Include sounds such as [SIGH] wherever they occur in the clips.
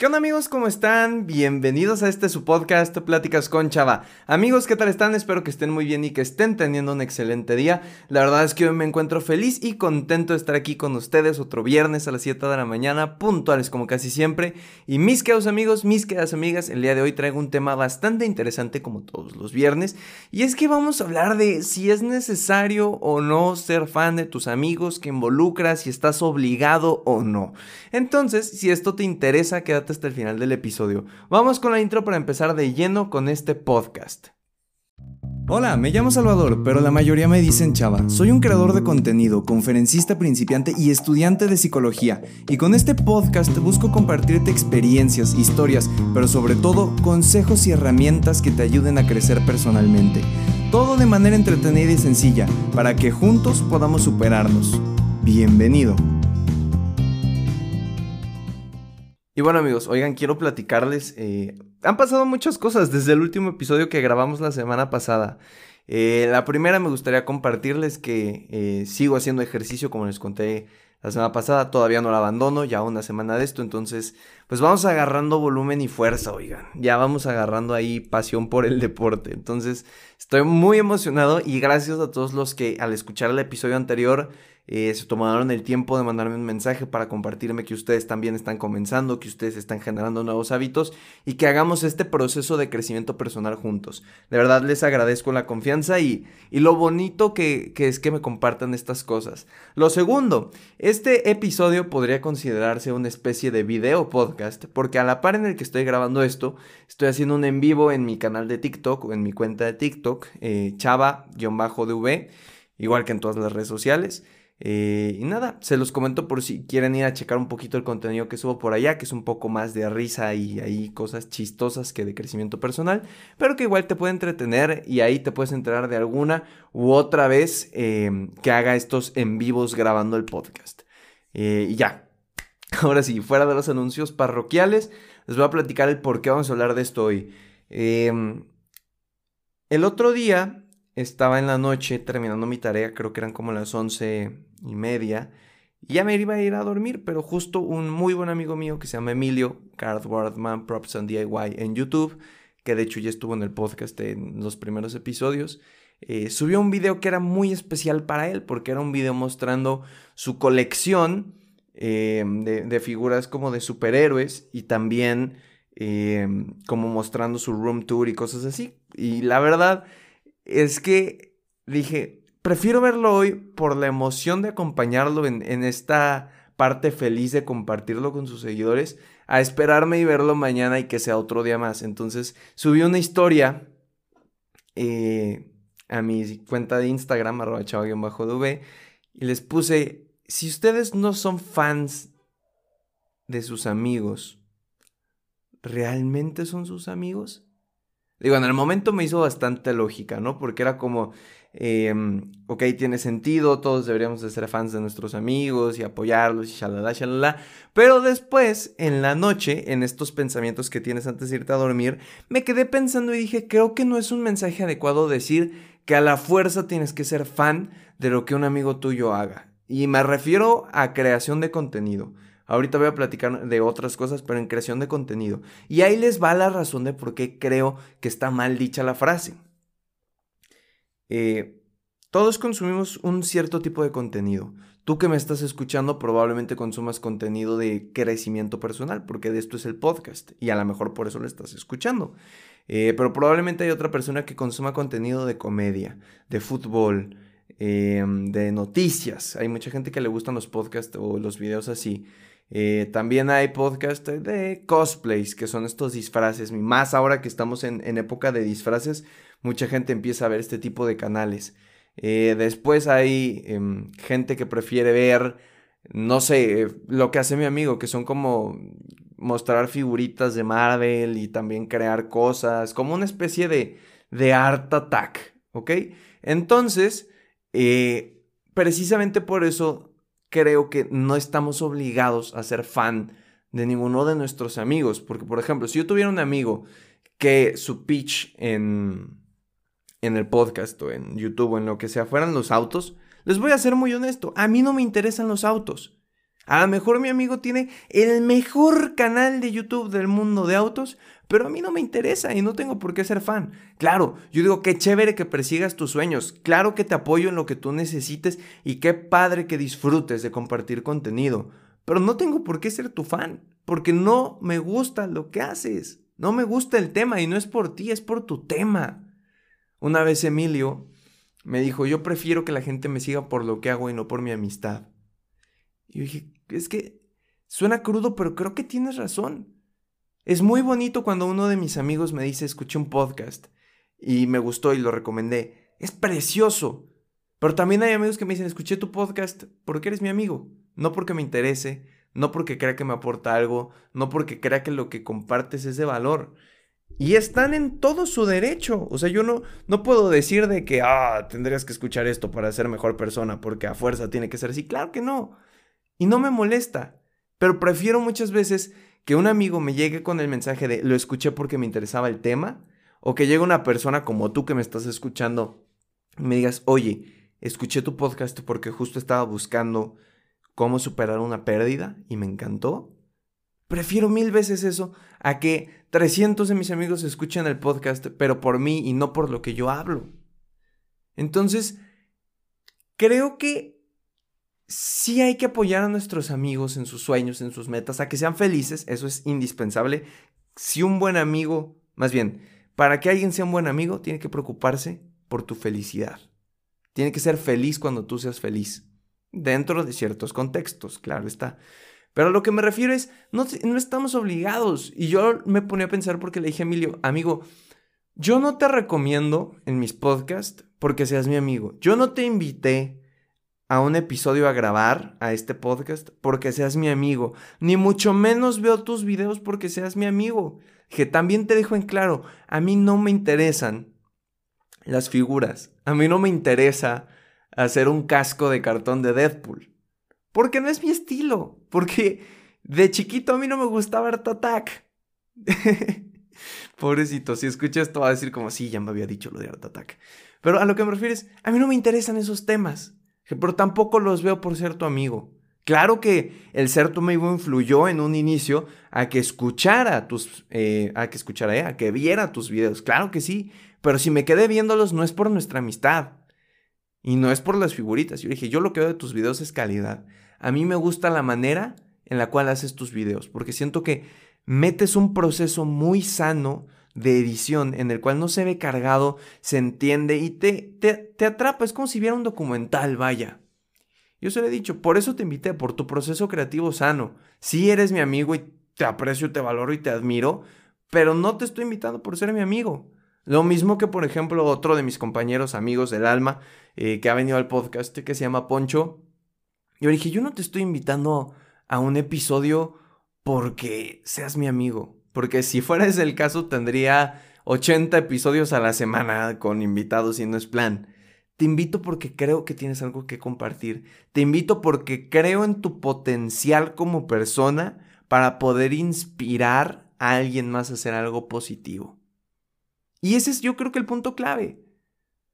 ¿Qué onda amigos? ¿Cómo están? Bienvenidos a este su podcast Pláticas con Chava. Amigos, ¿qué tal están? Espero que estén muy bien y que estén teniendo un excelente día. La verdad es que hoy me encuentro feliz y contento de estar aquí con ustedes otro viernes a las 7 de la mañana, puntuales como casi siempre. Y mis queridos amigos, mis queridas amigas, el día de hoy traigo un tema bastante interesante como todos los viernes. Y es que vamos a hablar de si es necesario o no ser fan de tus amigos que involucras, si estás obligado o no. Entonces, si esto te interesa, quédate hasta el final del episodio. Vamos con la intro para empezar de lleno con este podcast. Hola, me llamo Salvador, pero la mayoría me dicen Chava. Soy un creador de contenido, conferencista principiante y estudiante de psicología. Y con este podcast busco compartirte experiencias, historias, pero sobre todo consejos y herramientas que te ayuden a crecer personalmente. Todo de manera entretenida y sencilla, para que juntos podamos superarnos. Bienvenido. Y bueno amigos, oigan, quiero platicarles, eh, han pasado muchas cosas desde el último episodio que grabamos la semana pasada. Eh, la primera me gustaría compartirles que eh, sigo haciendo ejercicio como les conté la semana pasada, todavía no la abandono, ya una semana de esto, entonces pues vamos agarrando volumen y fuerza, oigan, ya vamos agarrando ahí pasión por el deporte, entonces estoy muy emocionado y gracias a todos los que al escuchar el episodio anterior eh, se tomaron el tiempo de mandarme un mensaje para compartirme que ustedes también están comenzando, que ustedes están generando nuevos hábitos y que hagamos este proceso de crecimiento personal juntos. De verdad les agradezco la confianza y, y lo bonito que, que es que me compartan estas cosas. Lo segundo, este episodio podría considerarse una especie de video podcast porque a la par en el que estoy grabando esto, estoy haciendo un en vivo en mi canal de TikTok o en mi cuenta de TikTok, eh, chava-dv, igual que en todas las redes sociales. Eh, y nada, se los comento por si quieren ir a checar un poquito el contenido que subo por allá, que es un poco más de risa y ahí cosas chistosas que de crecimiento personal, pero que igual te puede entretener y ahí te puedes enterar de alguna u otra vez em, que haga estos en vivos grabando el podcast. Eh, y ya, [LAUGHS] ahora sí, fuera de los anuncios parroquiales, les voy a platicar el por qué vamos a hablar de esto hoy. El otro día estaba en la noche terminando mi tarea, creo que eran como las once y media. Y ya me iba a ir a dormir, pero justo un muy buen amigo mío que se llama Emilio Cardboardman Props and DIY en YouTube, que de hecho ya estuvo en el podcast en los primeros episodios, eh, subió un video que era muy especial para él, porque era un video mostrando su colección eh, de, figuras como de superhéroes y también eh, como mostrando su room tour y cosas así. Y la verdad es que dije, prefiero verlo hoy por la emoción de acompañarlo en, esta parte feliz de compartirlo con sus seguidores, a esperarme y verlo mañana y que sea otro día más. Entonces subí una historia eh, a mi cuenta de Instagram, arroba chava-dv, y les puse, si ustedes no son fans de sus amigos, ¿realmente son sus amigos? Digo, en el momento me hizo bastante lógica, ¿no? Porque era como, Em, ok, tiene sentido, todos deberíamos de ser fans de nuestros amigos y apoyarlos y shalala, shalala. Pero después, en la noche, en estos pensamientos que tienes antes de irte a dormir, me quedé pensando y dije, creo que no es un mensaje adecuado decir que a la fuerza tienes que ser fan de lo que un amigo tuyo haga. Y me refiero a creación de contenido. Ahorita voy a platicar de otras cosas, pero en creación de contenido. Y ahí les va la razón de por qué creo que está mal dicha la frase. Eh, todos consumimos un cierto tipo de contenido. Tú que me estás escuchando probablemente consumas contenido de crecimiento personal, porque de esto es el podcast, y a lo mejor por eso lo estás escuchando. Eh, pero probablemente hay otra persona que consuma contenido de comedia, de fútbol, em, de noticias. Hay mucha gente que le gustan los podcasts o los videos así. Eh, también hay podcasts de cosplays, que son estos disfraces. Más ahora que estamos en, época de disfraces, mucha gente empieza a ver este tipo de canales. Eh, después hay em, gente que prefiere ver, no sé, lo que hace mi amigo, que son como mostrar figuritas de Marvel y también crear cosas, como una especie de, de art attack, ¿ok? Entonces, eh, precisamente por eso creo que no estamos obligados a ser fan de ninguno de nuestros amigos, porque por ejemplo, si yo tuviera un amigo que su pitch en en el podcast o en YouTube o en lo que sea fueran los autos, les voy a ser muy honesto, a mí no me interesan los autos. A lo mejor mi amigo tiene el mejor canal de YouTube del mundo de autos, pero a mí no me interesa y no tengo por qué ser fan. Claro, yo digo qué chévere que persigas tus sueños, claro que te apoyo en lo que tú necesites y qué padre que disfrutes de compartir contenido, pero no tengo por qué ser tu fan, porque no me gusta lo que haces, no me gusta el tema y no es por ti, es por tu tema. Una vez Emilio me dijo, yo prefiero que la gente me siga por lo que hago y no por mi amistad. Y yo dije, es que suena crudo, pero creo que tienes razón. Es muy bonito cuando uno de mis amigos me dice, escuché un podcast y me gustó y lo recomendé. Es precioso. Pero también hay amigos que me dicen, escuché tu podcast porque eres mi amigo, no porque me interese, no porque crea que me aporta algo, no porque crea que lo que compartes es de valor. Y están en todo su derecho. O sea, yo no, no puedo decir de que, ah, tendrías que escuchar esto para ser mejor persona, porque a fuerza tiene que ser así. Claro que no. Y no me molesta. Pero prefiero muchas veces que un amigo me llegue con el mensaje de lo escuché porque me interesaba el tema, o que llegue una persona como tú que me estás escuchando y me digas, oye, escuché tu podcast porque justo estaba buscando cómo superar una pérdida y me encantó. Prefiero mil veces eso a que 300 de mis amigos escuchen el podcast, pero por mí y no por lo que yo hablo. Entonces, creo que sí hay que apoyar a nuestros amigos en sus sueños, en sus metas, a que sean felices, eso es indispensable. Si un buen amigo, más bien, para que alguien sea un buen amigo, tiene que preocuparse por tu felicidad. Tiene que ser feliz cuando tú seas feliz, dentro de ciertos contextos, claro está. Pero a lo que me refiero es, no, no estamos obligados. Y yo me ponía a pensar porque le dije a Emilio, amigo, yo no te recomiendo en mis podcasts porque seas mi amigo. Yo no te invité a un episodio a grabar a este podcast porque seas mi amigo. Ni mucho menos veo tus videos porque seas mi amigo. Que también te dejo en claro, a mí no me interesan las figuras. A mí no me interesa hacer un casco de cartón de Deadpool. Porque no es mi estilo. Porque de chiquito a mí no me gustaba Art Attack. [LAUGHS] Pobrecito, si escuchas esto va a decir como, sí, ya me había dicho lo de Art Attack. Pero a lo que me refieres, a mí no me interesan esos temas. Pero tampoco los veo por ser tu amigo. Claro que el ser tu amigo influyó en un inicio a que escuchara tus, eh, a que escuchara, eh, a que viera tus videos. Claro que sí. Pero si me quedé viéndolos no es por nuestra amistad. Y no es por las figuritas. Yo dije, yo lo que veo de tus videos es calidad. A mí me gusta la manera en la cual haces tus videos, porque siento que metes un proceso muy sano de edición en el cual no se ve cargado, se entiende y te, te, te atrapa. Es como si viera un documental, vaya. Yo se lo he dicho, por eso te invité, por tu proceso creativo sano. Si eres mi amigo y te aprecio, te valoro y te admiro, pero no te estoy invitando por ser mi amigo. Lo mismo que, por ejemplo, otro de mis compañeros amigos del alma eh, que ha venido al podcast que se llama Poncho. Yo dije, yo no te estoy invitando a un episodio porque seas mi amigo. Porque si fuera ese el caso, tendría 80 episodios a la semana con invitados y no es plan. Te invito porque creo que tienes algo que compartir. Te invito porque creo en tu potencial como persona para poder inspirar a alguien más a hacer algo positivo. Y ese es yo creo que el punto clave.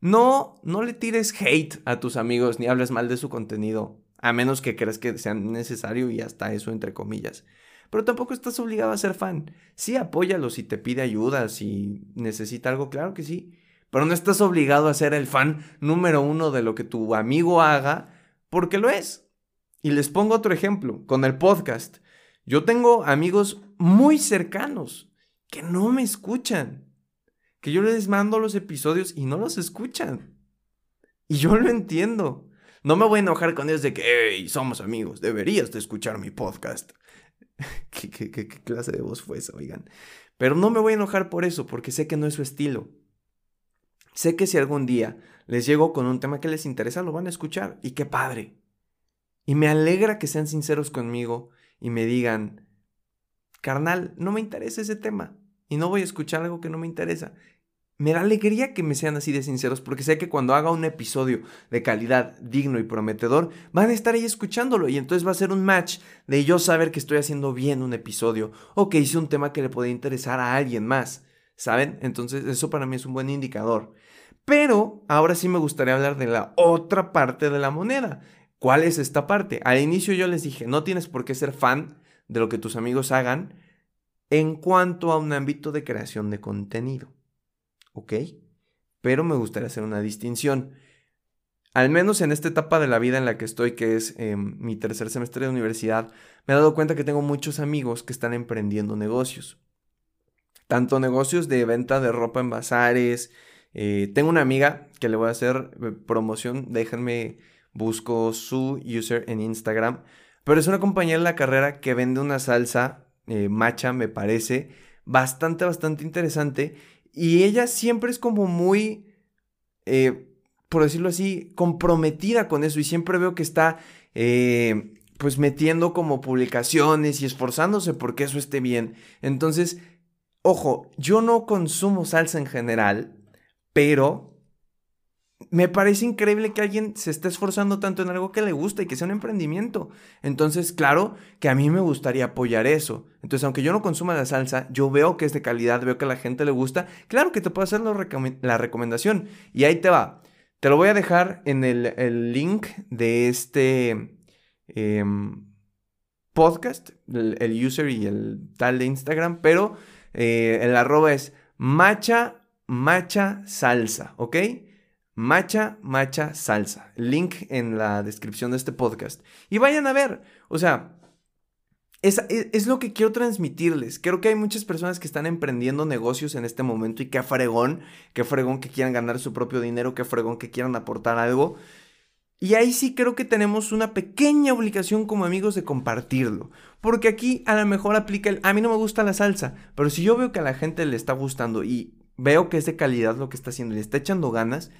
No, no le tires hate a tus amigos ni hables mal de su contenido, a menos que creas que sea necesario y hasta eso entre comillas. Pero tampoco estás obligado a ser fan. Sí, apóyalo si te pide ayuda, si necesita algo, claro que sí. Pero no estás obligado a ser el fan número uno de lo que tu amigo haga, porque lo es. Y les pongo otro ejemplo, con el podcast. Yo tengo amigos muy cercanos que no me escuchan que yo les mando los episodios y no los escuchan. Y yo lo entiendo. No me voy a enojar con ellos de que, hey, somos amigos, deberías de escuchar mi podcast. [LAUGHS] ¿Qué, clase de voz fue esa, oigan? Pero no me voy a enojar por eso, porque sé que no es su estilo. Sé que si algún día les llego con un tema que les interesa, lo van a escuchar. Y qué padre. Y me alegra que sean sinceros conmigo y me digan, carnal, no me interesa ese tema y no voy a escuchar algo que no me interesa. Me da alegría que me sean así de sinceros porque sé que cuando haga un episodio de calidad digno y prometedor, van a estar ahí escuchándolo y entonces va a ser un match de yo saber que estoy haciendo bien un episodio o que hice un tema que le puede interesar a alguien más, ¿saben? Entonces eso para mí es un buen indicador. Pero ahora sí me gustaría hablar de la otra parte de la moneda. ¿Cuál es esta parte? Al inicio yo les dije, no tienes por qué ser fan de lo que tus amigos hagan en cuanto a un ámbito de creación de contenido. ¿Ok? Pero me gustaría hacer una distinción. Al menos en esta etapa de la vida en la que estoy, que es em, mi tercer semestre de universidad, me he dado cuenta que tengo muchos amigos que están emprendiendo negocios. Tanto negocios de venta de ropa en bazares. Eh, tengo una amiga que le voy a hacer eh, promoción. Déjenme, busco su user en Instagram. Pero es una compañera en la carrera que vende una salsa eh, macha, me parece, bastante, bastante interesante. Y ella siempre es como muy, eh, por decirlo así, comprometida con eso. Y siempre veo que está, eh, pues, metiendo como publicaciones y esforzándose porque eso esté bien. Entonces, ojo, yo no consumo salsa en general, pero me parece increíble que alguien se esté esforzando tanto en algo que le gusta y que sea un emprendimiento. Entonces, claro que a mí me gustaría apoyar eso. Entonces, aunque yo no consuma la salsa, yo veo que es de calidad, veo que a la gente le gusta. Claro que te puedo hacer la recomendación. Y ahí te va. Te lo voy a dejar en el, link de este em, podcast, el, user y el tal de Instagram, pero eh, el arroba es macha, macha salsa, ¿ok? Macha, Macha Salsa. Link en la descripción de este podcast. Y vayan a ver. O sea, es, es, lo que quiero transmitirles. Creo que hay muchas personas que están emprendiendo negocios en este momento y que fregón, que fregón que quieran ganar su propio dinero, que fregón que quieran aportar algo. Y ahí sí creo que tenemos una pequeña obligación como amigos de compartirlo. Porque aquí a lo mejor aplica el, a mí no me gusta la salsa, pero si yo veo que a la gente le está gustando y veo que es de calidad lo que está haciendo y le está echando ganas,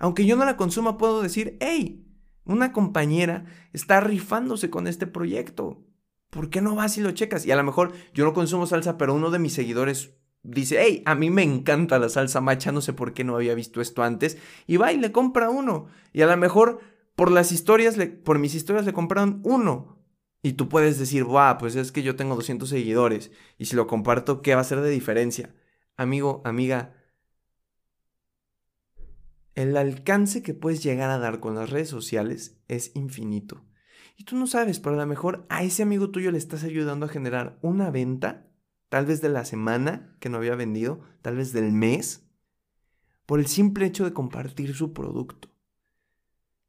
aunque yo no la consuma, puedo decir, hey, una compañera está rifándose con este proyecto. ¿Por qué no vas y lo checas? Y a lo mejor yo no consumo salsa, pero uno de mis seguidores dice, hey, a mí me encanta la salsa macha, no sé por qué no había visto esto antes. Y va y le compra uno. Y a lo mejor por las historias, por mis historias le compraron uno. Y tú puedes decir, wow, pues es que yo tengo 200 seguidores. Y si lo comparto, ¿qué va a ser de diferencia? Amigo, amiga, el alcance que puedes llegar a dar con las redes sociales es infinito. Y tú no sabes, pero a lo mejor a ese amigo tuyo le estás ayudando a generar una venta, tal vez de la semana que no había vendido, tal vez del mes, por el simple hecho de compartir su producto.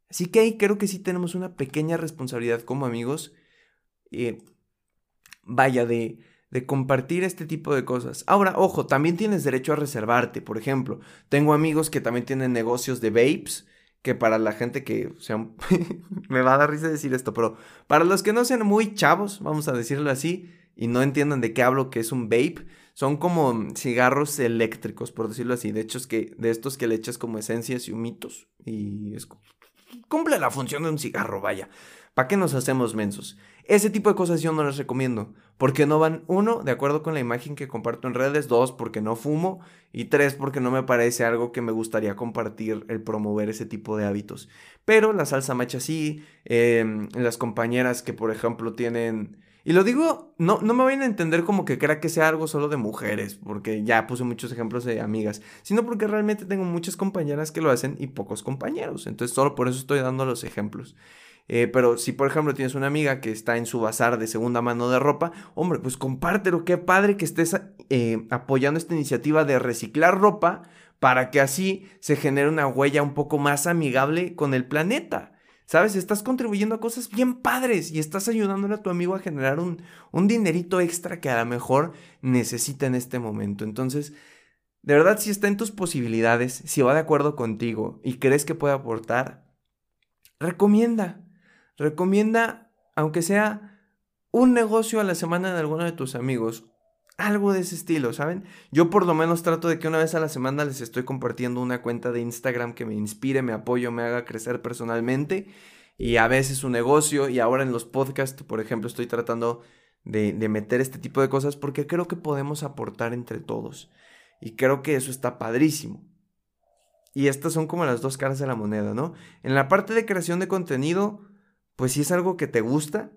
Así que ahí creo que sí tenemos una pequeña responsabilidad como amigos. Eh, vaya, de de compartir este tipo de cosas. Ahora, ojo, también tienes derecho a reservarte. Por ejemplo, tengo amigos que también tienen negocios de vapes, que para la gente que sean... [LAUGHS] me va a dar risa decir esto, pero para los que no sean muy chavos, vamos a decirlo así, y no entiendan de qué hablo, que es un vape, son como cigarros eléctricos, por decirlo así. De hecho, es que de estos que le echas como esencias y humitos, y es... cumple la función de un cigarro, vaya. ¿Para qué nos hacemos mensos? Ese tipo de cosas yo no les recomiendo, porque no van, uno, de acuerdo con la imagen que comparto en redes, dos, porque no fumo, y tres, porque no me parece algo que me gustaría compartir el promover ese tipo de hábitos. Pero la salsa macha sí, em, las compañeras que, por ejemplo, tienen... Y lo digo, no, no me vayan a entender como que crea que sea algo solo de mujeres, porque ya puse muchos ejemplos de amigas, sino porque realmente tengo muchas compañeras que lo hacen y pocos compañeros. Entonces, solo por eso estoy dando los ejemplos. Eh, pero si, por ejemplo, tienes una amiga que está en su bazar de segunda mano de ropa, hombre, pues compártelo. Qué padre que estés eh, apoyando esta iniciativa de reciclar ropa para que así se genere una huella un poco más amigable con el planeta. ¿Sabes? Estás contribuyendo a cosas bien padres y estás ayudándole a tu amigo a generar un, un dinerito extra que a lo mejor necesita en este momento. Entonces, de verdad, si está en tus posibilidades, si va de acuerdo contigo y crees que puede aportar, recomienda. Recomienda, aunque sea un negocio a la semana de alguno de tus amigos. Algo de ese estilo, ¿saben? Yo por lo menos trato de que una vez a la semana les estoy compartiendo una cuenta de Instagram que me inspire, me apoye, me haga crecer personalmente. Y a veces un negocio. Y ahora en los podcasts, por ejemplo, estoy tratando de, de meter este tipo de cosas porque creo que podemos aportar entre todos. Y creo que eso está padrísimo. Y estas son como las dos caras de la moneda, ¿no? En la parte de creación de contenido, pues si es algo que te gusta,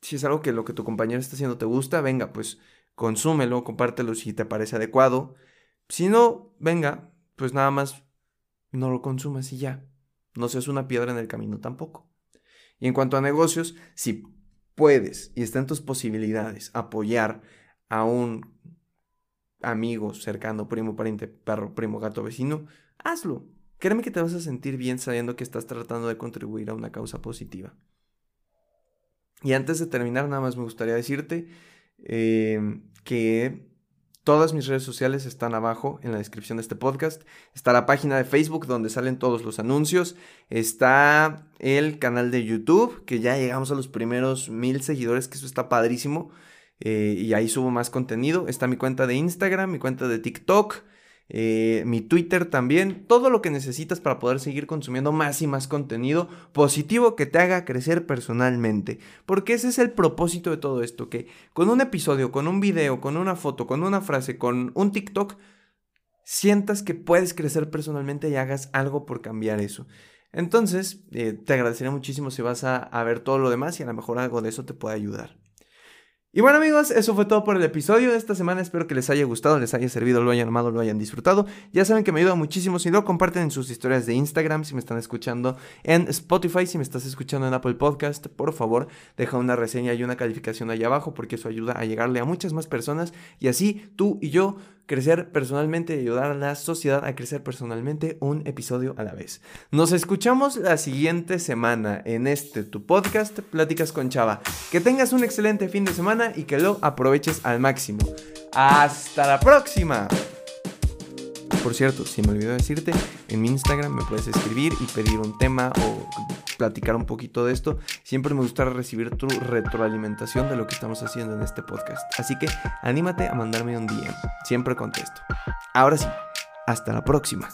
si es algo que lo que tu compañero está haciendo te gusta, venga, pues consúmelo, compártelo si te parece adecuado. Si no, venga, pues nada más no lo consumas y ya. No seas una piedra en el camino tampoco. Y en cuanto a negocios, si puedes y está en tus posibilidades apoyar a un amigo cercano, primo, pariente, perro, primo, gato, vecino, hazlo. Créeme que te vas a sentir bien sabiendo que estás tratando de contribuir a una causa positiva. Y antes de terminar, nada más me gustaría decirte eh, que todas mis redes sociales están abajo en la descripción de este podcast. Está la página de Facebook donde salen todos los anuncios. Está el canal de YouTube, que ya llegamos a los primeros mil seguidores, que eso está padrísimo. Eh, y ahí subo más contenido. Está mi cuenta de Instagram, mi cuenta de TikTok. Eh, mi Twitter también, todo lo que necesitas para poder seguir consumiendo más y más contenido positivo que te haga crecer personalmente. Porque ese es el propósito de todo esto, que con un episodio, con un video, con una foto, con una frase, con un TikTok, sientas que puedes crecer personalmente y hagas algo por cambiar eso. Entonces, eh, te agradecería muchísimo si vas a, a ver todo lo demás y a lo mejor algo de eso te puede ayudar. Y bueno amigos, eso fue todo por el episodio de esta semana. Espero que les haya gustado, les haya servido, lo hayan amado, lo hayan disfrutado. Ya saben que me ayuda muchísimo si lo comparten en sus historias de Instagram, si me están escuchando en Spotify, si me estás escuchando en Apple Podcast, por favor, deja una reseña y una calificación ahí abajo porque eso ayuda a llegarle a muchas más personas y así tú y yo crecer personalmente y ayudar a la sociedad a crecer personalmente un episodio a la vez. Nos escuchamos la siguiente semana en este tu podcast Pláticas con Chava. Que tengas un excelente fin de semana y que lo aproveches al máximo. Hasta la próxima. Por cierto, si me olvidó decirte, en mi Instagram me puedes escribir y pedir un tema o platicar un poquito de esto. Siempre me gusta recibir tu retroalimentación de lo que estamos haciendo en este podcast. Así que anímate a mandarme un DM. Siempre contesto. Ahora sí, hasta la próxima.